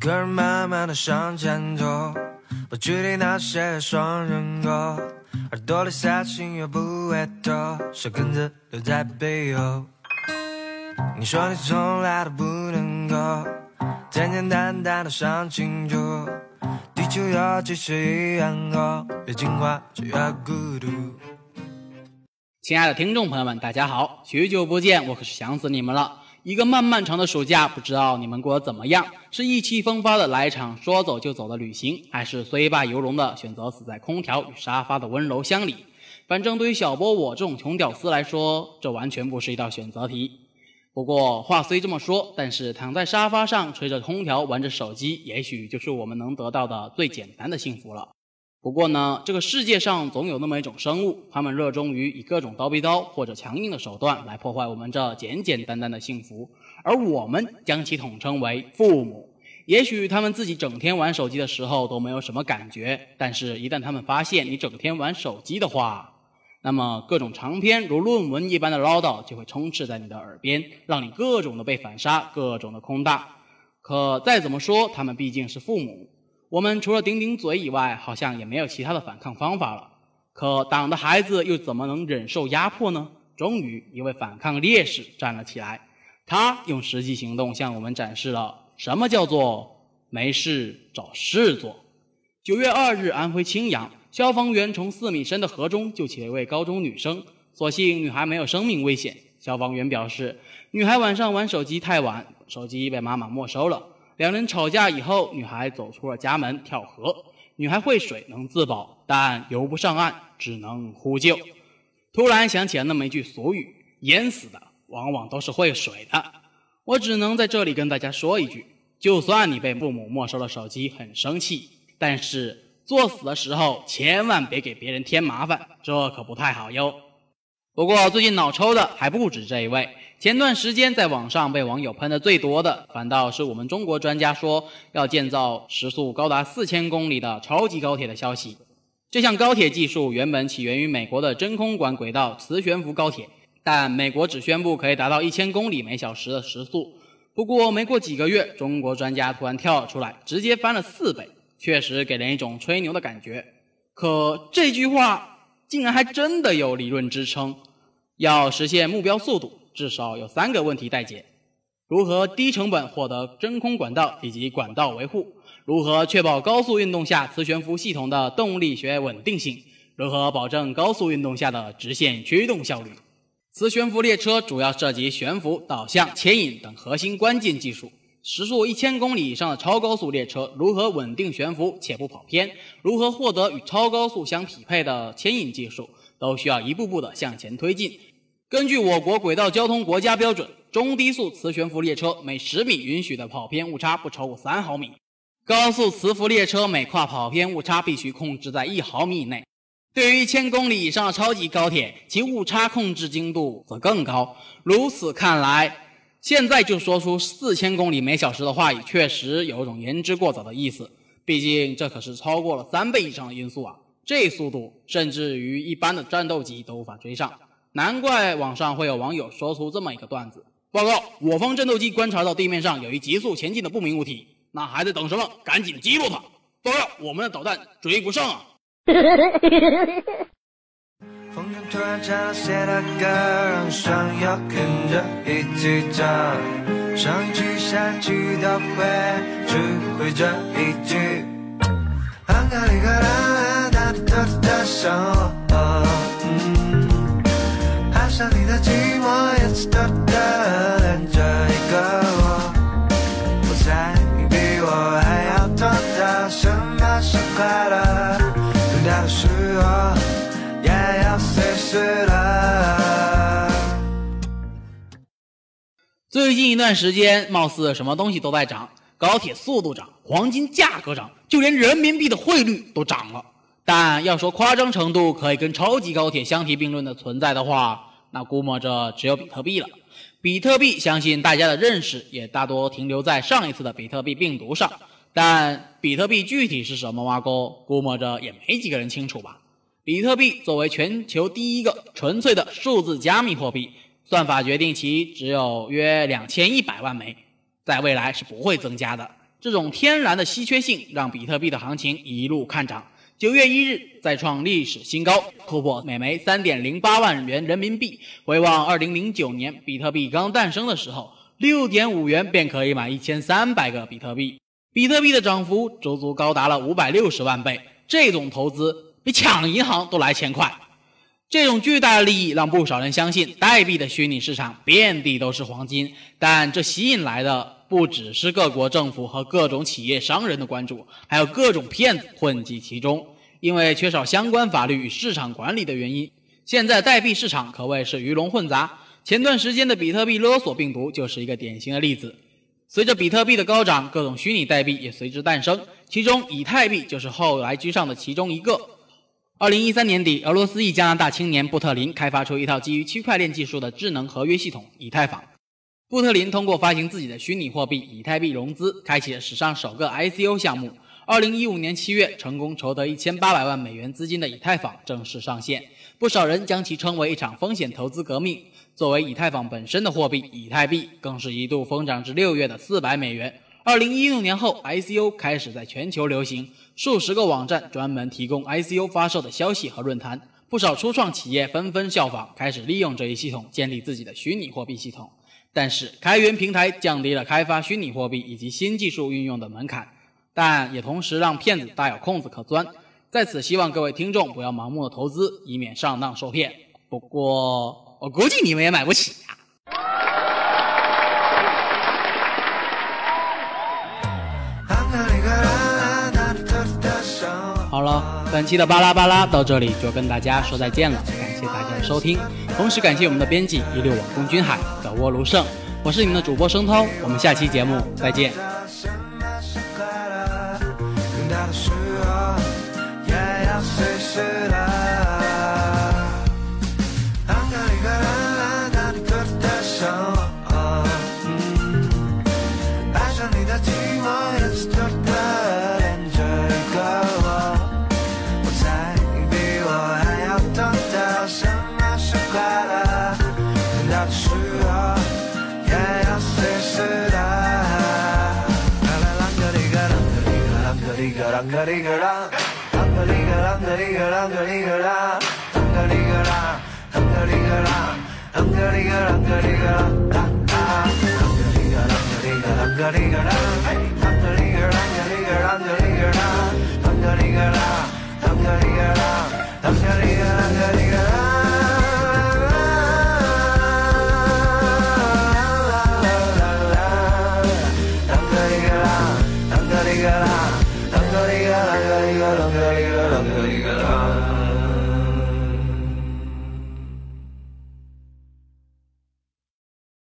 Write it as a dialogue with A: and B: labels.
A: 个人慢慢的向前走，不距离那些双人歌，耳朵里塞进又不会透，小根子留在背后。你说你从来都不能够简简单单的想清楚，地球有几十亿人口，越进化就越孤独。
B: 亲爱的听众朋友们，大家好，许久不见，我可是想死你们了。一个漫漫长的暑假，不知道你们过得怎么样？是意气风发的来一场说走就走的旅行，还是虽败犹荣的选择死在空调与沙发的温柔乡里？反正对于小波我这种穷屌丝来说，这完全不是一道选择题。不过话虽这么说，但是躺在沙发上吹着空调玩着手机，也许就是我们能得到的最简单的幸福了。不过呢，这个世界上总有那么一种生物，他们热衷于以各种刀逼刀或者强硬的手段来破坏我们这简简单单的幸福，而我们将其统称为父母。也许他们自己整天玩手机的时候都没有什么感觉，但是一旦他们发现你整天玩手机的话，那么各种长篇如论文一般的唠叨就会充斥在你的耳边，让你各种的被反杀，各种的空大。可再怎么说，他们毕竟是父母。我们除了顶顶嘴以外，好像也没有其他的反抗方法了。可党的孩子又怎么能忍受压迫呢？终于，一位反抗烈士站了起来，他用实际行动向我们展示了什么叫做没事找事做。九月二日，安徽青阳，消防员从四米深的河中救起了一位高中女生，所幸女孩没有生命危险。消防员表示，女孩晚上玩手机太晚，手机被妈妈没收了。两人吵架以后，女孩走出了家门跳河。女孩会水，能自保，但游不上岸，只能呼救。突然想起了那么一句俗语：“淹死的往往都是会水的。”我只能在这里跟大家说一句：就算你被父母没收了手机，很生气，但是作死的时候千万别给别人添麻烦，这可不太好哟。不过最近脑抽的还不止这一位。前段时间在网上被网友喷的最多的，反倒是我们中国专家说要建造时速高达四千公里的超级高铁的消息。这项高铁技术原本起源于美国的真空管轨道磁悬浮高铁，但美国只宣布可以达到一千公里每小时的时速。不过没过几个月，中国专家突然跳了出来，直接翻了四倍，确实给人一种吹牛的感觉。可这句话竟然还真的有理论支撑，要实现目标速度。至少有三个问题待解：如何低成本获得真空管道以及管道维护；如何确保高速运动下磁悬浮系统的动力学稳定性；如何保证高速运动下的直线驱动效率。磁悬浮列车主要涉及悬浮、导向、牵引等核心关键技术。时速一千公里以上的超高速列车如何稳定悬浮且不跑偏？如何获得与超高速相匹配的牵引技术？都需要一步步的向前推进。根据我国轨道交通国家标准，中低速磁悬浮列车每十米允许的跑偏误差不超过三毫米，高速磁浮列车每跨跑偏误差必须控制在一毫米以内。对于一千公里以上的超级高铁，其误差控制精度则更高。如此看来，现在就说出四千公里每小时的话语，确实有种言之过早的意思。毕竟这可是超过了三倍以上的音速啊！这速度甚至于一般的战斗机都无法追上。难怪网上会有网友说出这么一个段子：报告，我方战斗机观察到地面上有一急速前进的不明物体，那还在等什么？赶紧击落它！报告，我们的导弹追不上啊！
A: 风中突然唱了谁的歌，让双友跟着一起唱，上一句下一句都会，只会这一句。安卡里卡拉，哒哒哒哒上。
B: 最近一段时间，貌似什么东西都在涨，高铁速度涨，黄金价格涨，就连人民币的汇率都涨了。但要说夸张程度可以跟超级高铁相提并论的存在的话，那估摸着只有比特币了。比特币，相信大家的认识也大多停留在上一次的比特币病毒上。但比特币具体是什么挖沟，估摸着也没几个人清楚吧。比特币作为全球第一个纯粹的数字加密货币。算法决定其只有约两千一百万枚，在未来是不会增加的。这种天然的稀缺性让比特币的行情一路看涨。九月一日再创历史新高，突破每枚三点零八万元人民币。回望二零零九年比特币刚诞生的时候，六点五元便可以买一千三百个比特币，比特币的涨幅足足高达了五百六十万倍。这种投资比抢银行都来钱快。这种巨大的利益让不少人相信，代币的虚拟市场遍地都是黄金。但这吸引来的不只是各国政府和各种企业商人的关注，还有各种骗子混迹其中。因为缺少相关法律与市场管理的原因，现在代币市场可谓是鱼龙混杂。前段时间的比特币勒索病毒就是一个典型的例子。随着比特币的高涨，各种虚拟代币也随之诞生，其中以太币就是后来居上的其中一个。二零一三年底，俄罗斯裔加拿大青年布特林开发出一套基于区块链技术的智能合约系统——以太坊。布特林通过发行自己的虚拟货币以太币融资，开启了史上首个 ICO 项目。二零一五年七月，成功筹得一千八百万美元资金的以太坊正式上线，不少人将其称为一场风险投资革命。作为以太坊本身的货币，以太币更是一度疯涨至六月的四百美元。二零一六年后，ICO 开始在全球流行，数十个网站专门提供 ICO 发售的消息和论坛，不少初创企业纷纷效仿，开始利用这一系统建立自己的虚拟货币系统。但是，开源平台降低了开发虚拟货币以及新技术运用的门槛。但也同时让骗子大有空子可钻，在此希望各位听众不要盲目的投资，以免上当受骗。不过我估计你们也买不起好了，本期的巴拉巴拉到这里就跟大家说再见了，感谢大家的收听，同时感谢我们的编辑一六网攻军海，小窝卢胜，我是你们的主播声涛，我们下期节目再见。个哩